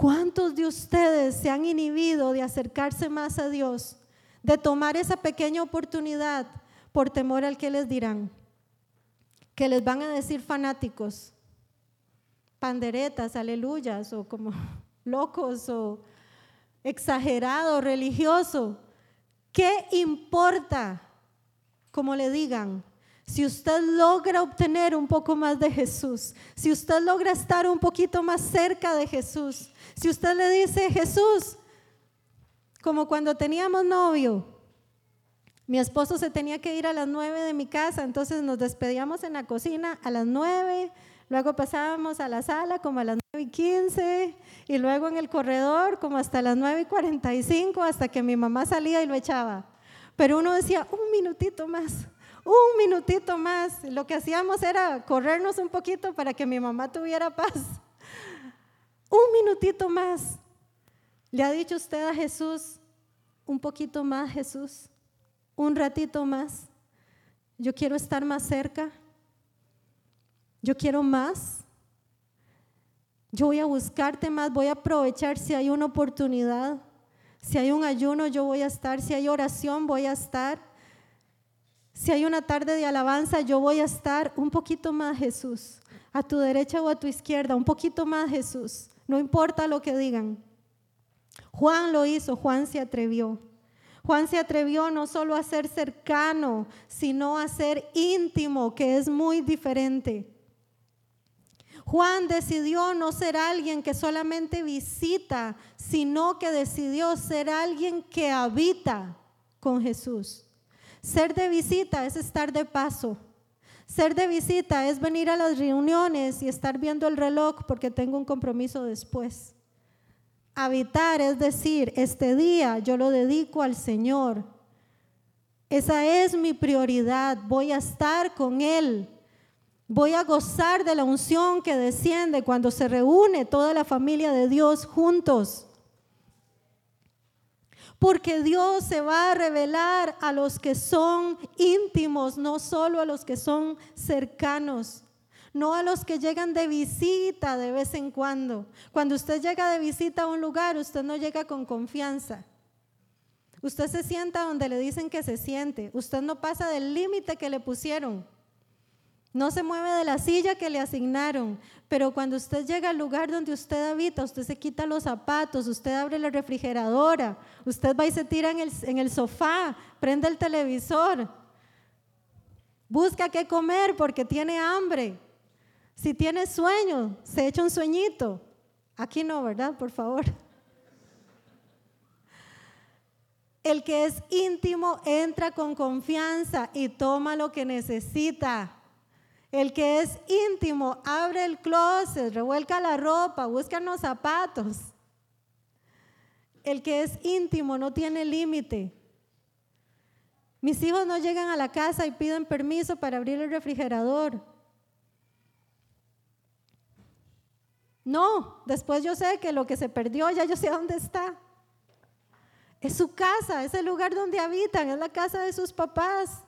¿Cuántos de ustedes se han inhibido de acercarse más a Dios, de tomar esa pequeña oportunidad por temor al que les dirán? Que les van a decir fanáticos, panderetas, aleluyas, o como locos, o exagerado, religioso. ¿Qué importa? Como le digan, si usted logra obtener un poco más de Jesús, si usted logra estar un poquito más cerca de Jesús, si usted le dice, Jesús, como cuando teníamos novio, mi esposo se tenía que ir a las nueve de mi casa, entonces nos despedíamos en la cocina a las nueve, luego pasábamos a la sala como a las nueve y quince, y luego en el corredor como hasta las nueve y cuarenta y cinco, hasta que mi mamá salía y lo echaba. Pero uno decía, un minutito más, un minutito más. Lo que hacíamos era corrernos un poquito para que mi mamá tuviera paz. Un minutito más. ¿Le ha dicho usted a Jesús, un poquito más Jesús? Un ratito más. Yo quiero estar más cerca. Yo quiero más. Yo voy a buscarte más, voy a aprovechar si hay una oportunidad. Si hay un ayuno, yo voy a estar. Si hay oración, voy a estar. Si hay una tarde de alabanza, yo voy a estar un poquito más Jesús, a tu derecha o a tu izquierda, un poquito más Jesús, no importa lo que digan. Juan lo hizo, Juan se atrevió. Juan se atrevió no solo a ser cercano, sino a ser íntimo, que es muy diferente. Juan decidió no ser alguien que solamente visita, sino que decidió ser alguien que habita con Jesús. Ser de visita es estar de paso. Ser de visita es venir a las reuniones y estar viendo el reloj porque tengo un compromiso después. Habitar es decir, este día yo lo dedico al Señor. Esa es mi prioridad. Voy a estar con Él. Voy a gozar de la unción que desciende cuando se reúne toda la familia de Dios juntos porque Dios se va a revelar a los que son íntimos, no solo a los que son cercanos, no a los que llegan de visita de vez en cuando. Cuando usted llega de visita a un lugar, usted no llega con confianza. Usted se sienta donde le dicen que se siente. Usted no pasa del límite que le pusieron. No se mueve de la silla que le asignaron, pero cuando usted llega al lugar donde usted habita, usted se quita los zapatos, usted abre la refrigeradora, usted va y se tira en el, sofá, prende el televisor, busca qué comer porque tiene hambre. Si tiene sueño, se echa un sueñito. Aquí no, ¿verdad? Por favor. El que es íntimo entra con confianza y toma lo que necesita. El que es íntimo abre el closet, revuelca la ropa, busca los zapatos. El que es íntimo no tiene límite. Mis hijos no llegan a la casa y piden permiso para abrir el refrigerador. No, después yo sé que lo que se perdió ya yo sé dónde está. Es su casa, es el lugar donde habitan, es la casa de sus papás.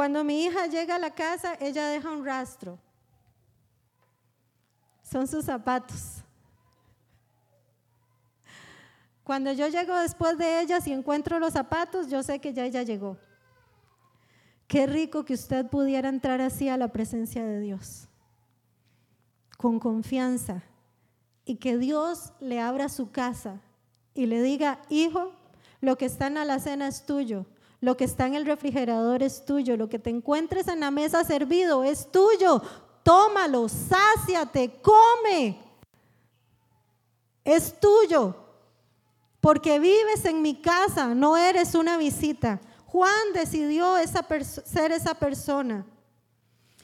Cuando mi hija llega a la casa, ella deja un rastro. Son sus zapatos. Cuando yo llego después de ella, y encuentro los zapatos, yo sé que ya ella llegó. Qué rico que usted pudiera entrar así a la presencia de Dios, con confianza, y que Dios le abra su casa y le diga, hijo, lo que está en la cena es tuyo, lo que está en el refrigerador es tuyo. Lo que te encuentres en la mesa servido es tuyo. Tómalo, sáciate, come. Es tuyo. porque vives en mi casa, no eres una visita. Juan decidió ser esa persona.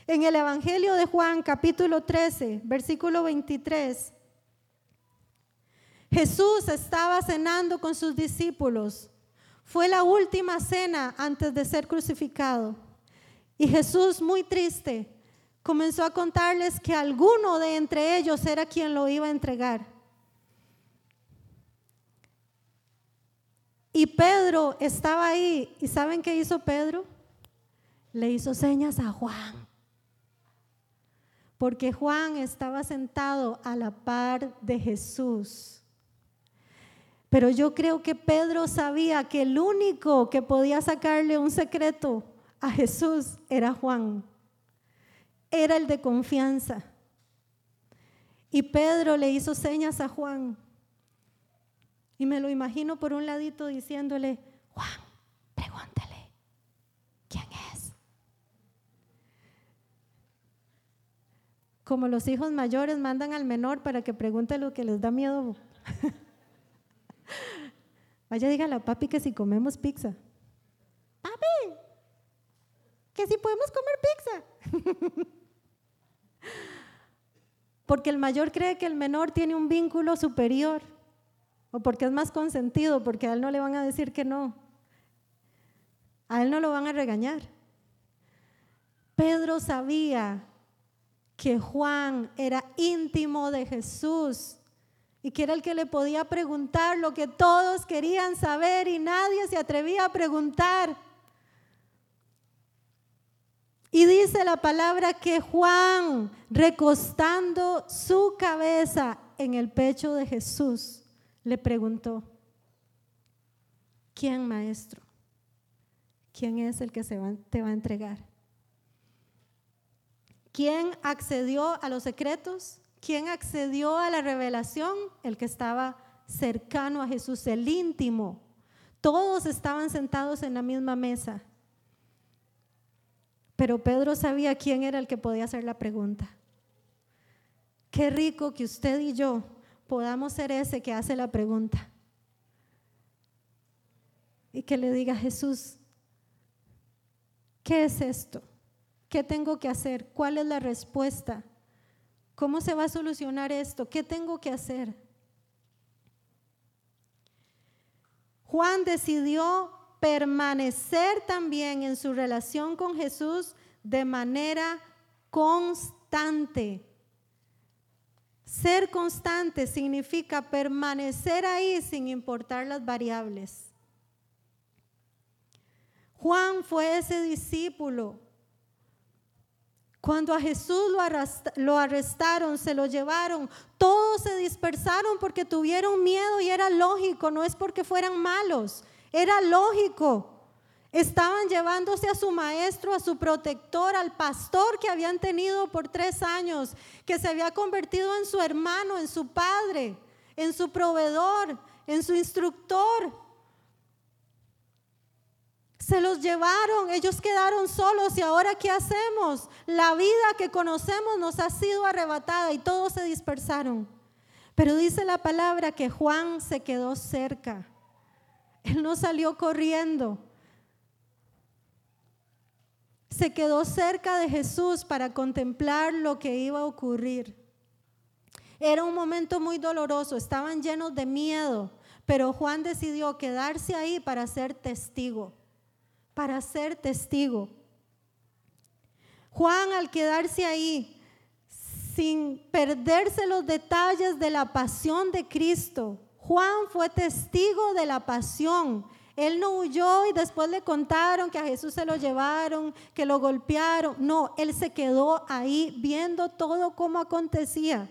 En el Evangelio de Juan, capítulo 13, versículo 23, Jesús estaba cenando con sus discípulos. Fue la última cena antes de ser crucificado. Y Jesús, muy triste, comenzó a contarles que alguno de entre ellos era quien lo iba a entregar. Y Pedro estaba ahí. ¿Y saben qué hizo Pedro? Le hizo señas a Juan. Porque Juan estaba sentado a la par de Jesús. Pero yo creo que Pedro sabía que el único que podía sacarle un secreto a Jesús era Juan era el de confianza. Y Pedro le hizo señas a Juan. Y me lo imagino por un ladito diciéndole, Juan, pregúntale, ¿quién es? Como los hijos mayores mandan al menor para que pregunte lo que les da miedo. Vaya, dígale a papi que si comemos pizza. Papi, que si podemos comer pizza. porque el mayor cree que el menor tiene un vínculo superior, o porque es más consentido, porque a él no le van a decir que no. A él no lo van a regañar. Pedro sabía que Juan era íntimo de Jesús y que era el que le podía preguntar lo que todos querían saber y nadie se atrevía a preguntar. Y dice la palabra que Juan, recostando su cabeza en el pecho de Jesús, le preguntó, ¿quién maestro? ¿Quién es el que se te va a entregar? ¿Quién accedió a los secretos? ¿Quién accedió a la revelación? El que estaba cercano a Jesús, el íntimo. Todos estaban sentados en la misma mesa. Pero Pedro sabía quién era el que podía hacer la pregunta. Qué rico que usted y yo podamos ser ese que hace la pregunta. Y que le diga Jesús, ¿qué es esto? ¿Qué tengo que hacer? ¿Cuál es la respuesta? ¿Cómo se va a solucionar esto? ¿Qué tengo que hacer? Juan decidió permanecer también en su relación con Jesús de manera constante. Ser constante significa permanecer ahí sin importar las variables. Juan fue ese discípulo. Cuando a Jesús lo arrestaron, se lo llevaron, todos se dispersaron porque tuvieron miedo y era lógico, no es porque fueran malos, era lógico. Estaban llevándose a su maestro, a su protector, al pastor que habían tenido por tres años, que se había convertido en su hermano, en su padre, en su proveedor, en su instructor. Se los llevaron, ellos quedaron solos y ahora ¿qué hacemos? La vida que conocemos nos ha sido arrebatada y todos se dispersaron. Pero dice la palabra que Juan se quedó cerca. Él no salió corriendo. Se quedó cerca de Jesús para contemplar lo que iba a ocurrir. Era un momento muy doloroso, estaban llenos de miedo, pero Juan decidió quedarse ahí para ser testigo, para ser testigo. Juan al quedarse ahí, sin perderse los detalles de la pasión de Cristo, Juan fue testigo de la pasión. Él no huyó y después le contaron que a Jesús se lo llevaron, que lo golpearon. No, él se quedó ahí viendo todo cómo acontecía.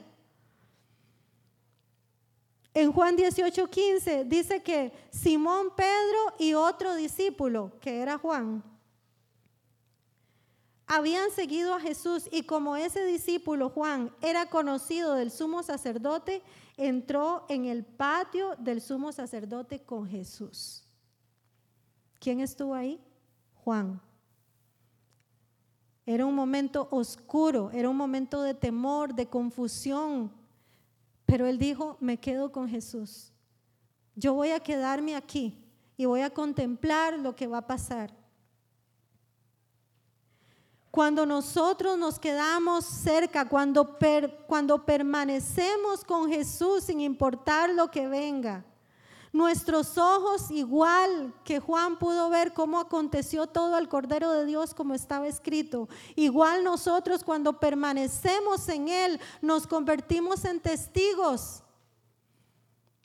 En Juan 18:15 dice que Simón Pedro y otro discípulo, que era Juan, habían seguido a Jesús y como ese discípulo Juan era conocido del sumo sacerdote, entró en el patio del sumo sacerdote con Jesús. ¿Quién estuvo ahí? Juan. Era un momento oscuro, era un momento de temor, de confusión, pero él dijo, me quedo con Jesús. yo voy a quedarme aquí y voy a contemplar lo que va a pasar. Cuando nosotros nos quedamos cerca, cuando, cuando permanecemos con Jesús sin importar lo que venga, nuestros ojos, igual que Juan pudo ver cómo aconteció todo al Cordero de Dios como estaba escrito, igual nosotros cuando permanecemos en Él nos convertimos en testigos.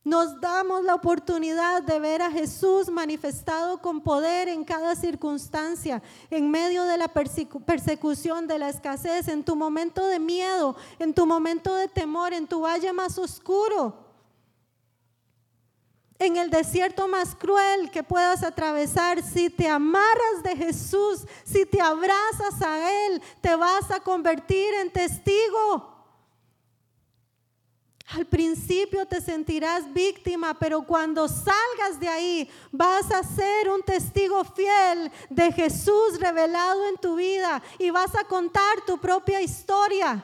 Nos damos la oportunidad de ver a Jesús manifestado con poder en cada circunstancia, en medio de la persecución, de la escasez, en tu momento de miedo, en tu momento de temor, en tu valle más oscuro, en el desierto más cruel que puedas atravesar. Si te amarras de Jesús, si te abrazas a Él, te vas a convertir en testigo. Al principio te sentirás víctima, pero cuando salgas de ahí vas a ser un testigo fiel de Jesús revelado en tu vida y vas a contar tu propia historia.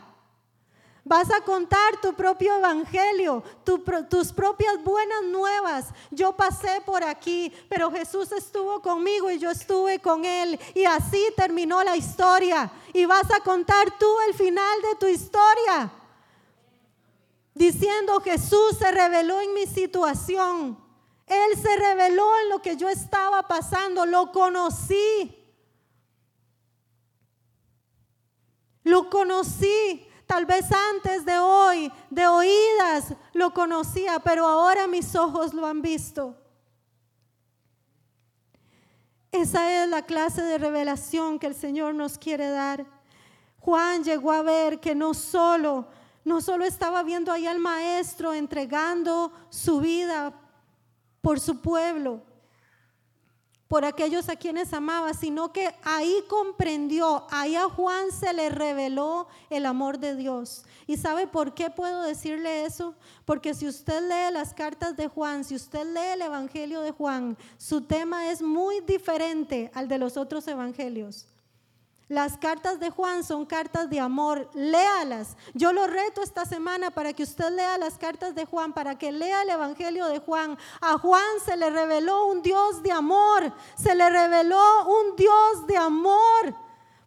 Vas a contar tu propio evangelio, tus propias buenas nuevas. Yo pasé por aquí, pero Jesús estuvo conmigo y yo estuve con Él. Y así terminó la historia. Y vas a contar tú el final de tu historia diciendo Jesús se reveló en mi situación. Él se reveló en lo que yo estaba pasando, lo conocí. Lo conocí, tal vez antes de hoy, de oídas lo conocía, pero ahora mis ojos lo han visto. Esa es la clase de revelación que el Señor nos quiere dar. Juan llegó a ver que no solo no solo estaba viendo ahí al maestro entregando su vida por su pueblo, por aquellos a quienes amaba, sino que ahí comprendió, ahí a Juan se le reveló el amor de Dios. ¿Y sabe por qué puedo decirle eso? Porque si usted lee las cartas de Juan, si usted lee el Evangelio de Juan, su tema es muy diferente al de los otros evangelios. Las cartas de Juan son cartas de amor, léalas. Yo lo reto esta semana para que usted lea las cartas de Juan, para que lea el Evangelio de Juan. A Juan se le reveló un Dios de amor, se le reveló un Dios de amor,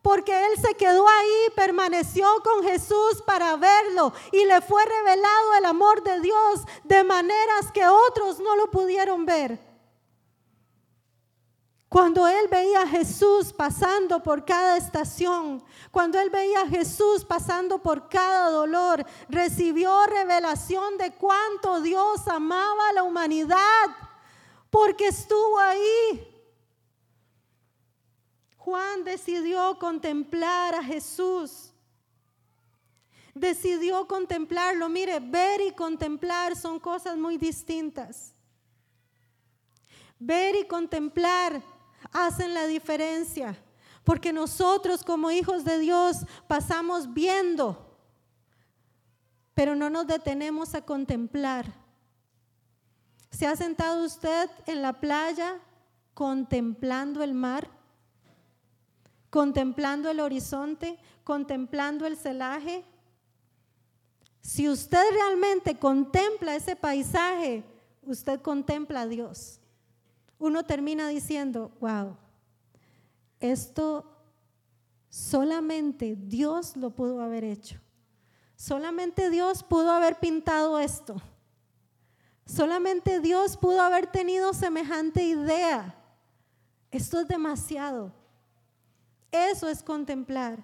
porque él se quedó ahí, permaneció con Jesús para verlo y le fue revelado el amor de Dios de maneras que otros no lo pudieron ver. Cuando él veía a Jesús pasando por cada estación, cuando él veía a Jesús pasando por cada dolor, recibió revelación de cuánto Dios amaba a la humanidad, porque estuvo ahí. Juan decidió contemplar a Jesús. Decidió contemplarlo. Mire, ver y contemplar son cosas muy distintas. Ver y contemplar hacen la diferencia. Porque nosotros como hijos de Dios pasamos viendo, pero no nos detenemos a contemplar. ¿Se ha sentado usted en la playa contemplando el mar? Contemplando el horizonte, contemplando el celaje. Si usted realmente contempla ese paisaje, usted contempla a Dios uno termina diciendo, wow, esto solamente Dios lo pudo haber hecho. Solamente Dios pudo haber pintado esto. Solamente Dios pudo haber tenido semejante idea. Esto es demasiado. Eso es contemplar.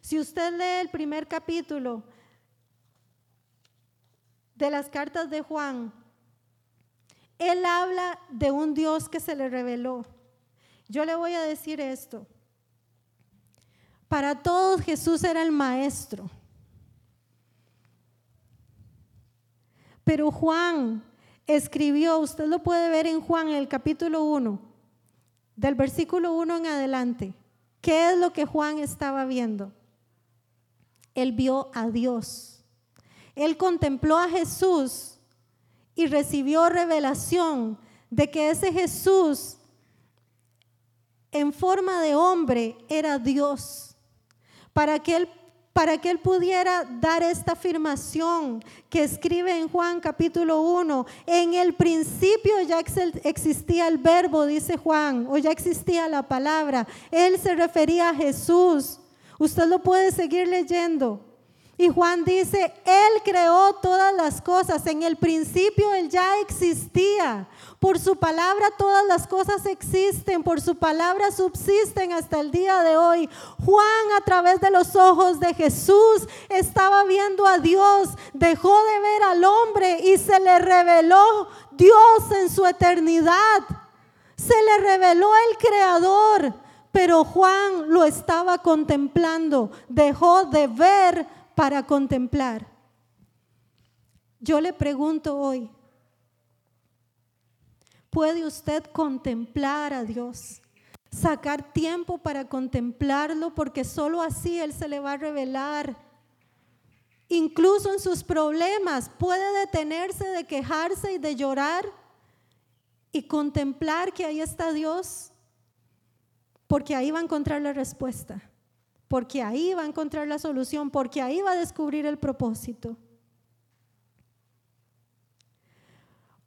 Si usted lee el primer capítulo de las cartas de Juan, él habla de un Dios que se le reveló. Yo le voy a decir esto. Para todos Jesús era el maestro. Pero Juan escribió, usted lo puede ver en Juan en el capítulo 1, del versículo 1 en adelante. ¿Qué es lo que Juan estaba viendo? Él vio a Dios. Él contempló a Jesús y recibió revelación de que ese Jesús en forma de hombre era Dios, para que él para que él pudiera dar esta afirmación que escribe en Juan capítulo 1. En el principio ya existía el verbo, dice Juan, o ya existía la palabra. Él se refería a Jesús. Usted lo puede seguir leyendo. Y Juan dice, Él creó todas las cosas. En el principio Él ya existía. Por su palabra todas las cosas existen. Por su palabra subsisten hasta el día de hoy. Juan a través de los ojos de Jesús estaba viendo a Dios. Dejó de ver al hombre y se le reveló Dios en su eternidad. Se le reveló el Creador. Pero Juan lo estaba contemplando. Dejó de ver para contemplar. Yo le pregunto hoy, ¿puede usted contemplar a Dios? Sacar tiempo para contemplarlo porque solo así Él se le va a revelar. Incluso en sus problemas puede detenerse de quejarse y de llorar y contemplar que ahí está Dios porque ahí va a encontrar la respuesta porque ahí va a encontrar la solución, porque ahí va a descubrir el propósito.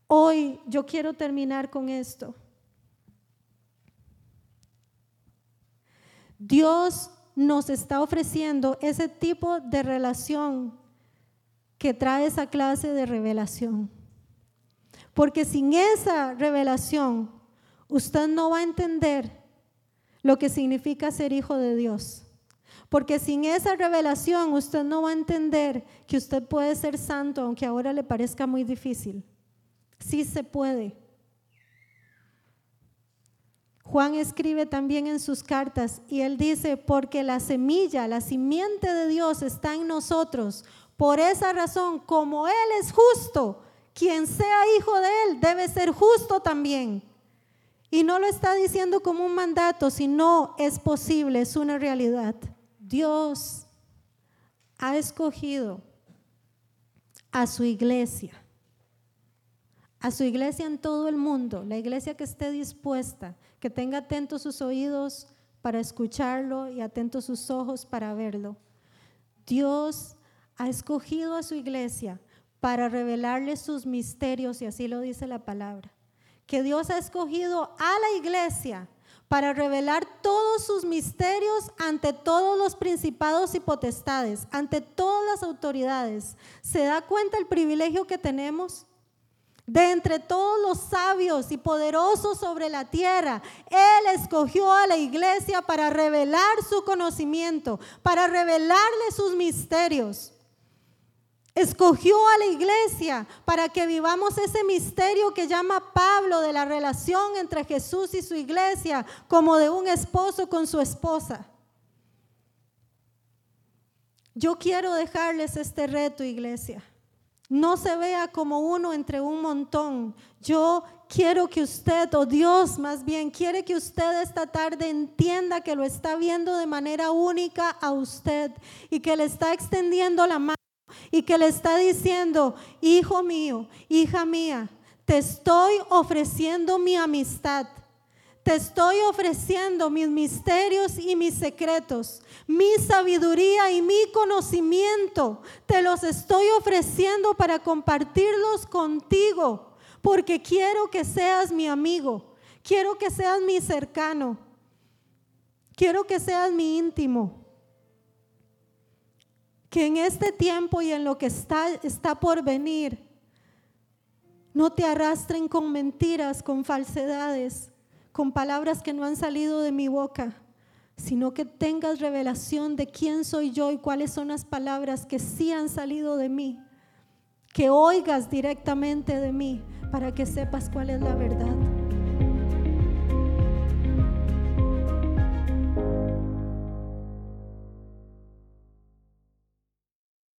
Hoy yo quiero terminar con esto. Dios nos está ofreciendo ese tipo de relación que trae esa clase de revelación. Porque sin esa revelación, usted no va a entender lo que significa ser hijo de Dios. Porque sin esa revelación usted no va a entender que usted puede ser santo, aunque ahora le parezca muy difícil. Sí se puede. Juan escribe también en sus cartas y él dice, porque la semilla, la simiente de Dios está en nosotros. Por esa razón, como Él es justo, quien sea hijo de Él debe ser justo también. Y no lo está diciendo como un mandato, sino es posible, es una realidad. Dios ha escogido a su iglesia, a su iglesia en todo el mundo, la iglesia que esté dispuesta, que tenga atentos sus oídos para escucharlo y atentos sus ojos para verlo. Dios ha escogido a su iglesia para revelarle sus misterios, y así lo dice la palabra. Que Dios ha escogido a la iglesia para revelar todos sus misterios ante todos los principados y potestades, ante todas las autoridades. ¿Se da cuenta el privilegio que tenemos? De entre todos los sabios y poderosos sobre la tierra, Él escogió a la iglesia para revelar su conocimiento, para revelarle sus misterios escogió a la iglesia para que vivamos ese misterio que llama Pablo de la relación entre Jesús y su iglesia, como de un esposo con su esposa. Yo quiero dejarles este reto, iglesia. No se vea como uno entre un montón. Yo quiero que usted, o Dios más bien, quiere que usted esta tarde entienda que lo está viendo de manera única a usted y que le está extendiendo la mano y que le está diciendo, hijo mío, hija mía, te estoy ofreciendo mi amistad. Te estoy ofreciendo mis misterios y mis secretos, mi sabiduría y mi conocimiento. Te los estoy ofreciendo para compartirlos contigo, porque quiero que seas mi amigo, quiero que seas mi cercano, quiero que seas mi íntimo que en este tiempo y en lo que está, está por venir, no te arrastren con mentiras, con falsedades, con palabras que no han salido de mi boca, sino que tengas revelación de quién soy yo y cuáles son las palabras que sí han salido de mí, que oigas directamente de mí para que sepas cuál es la verdad.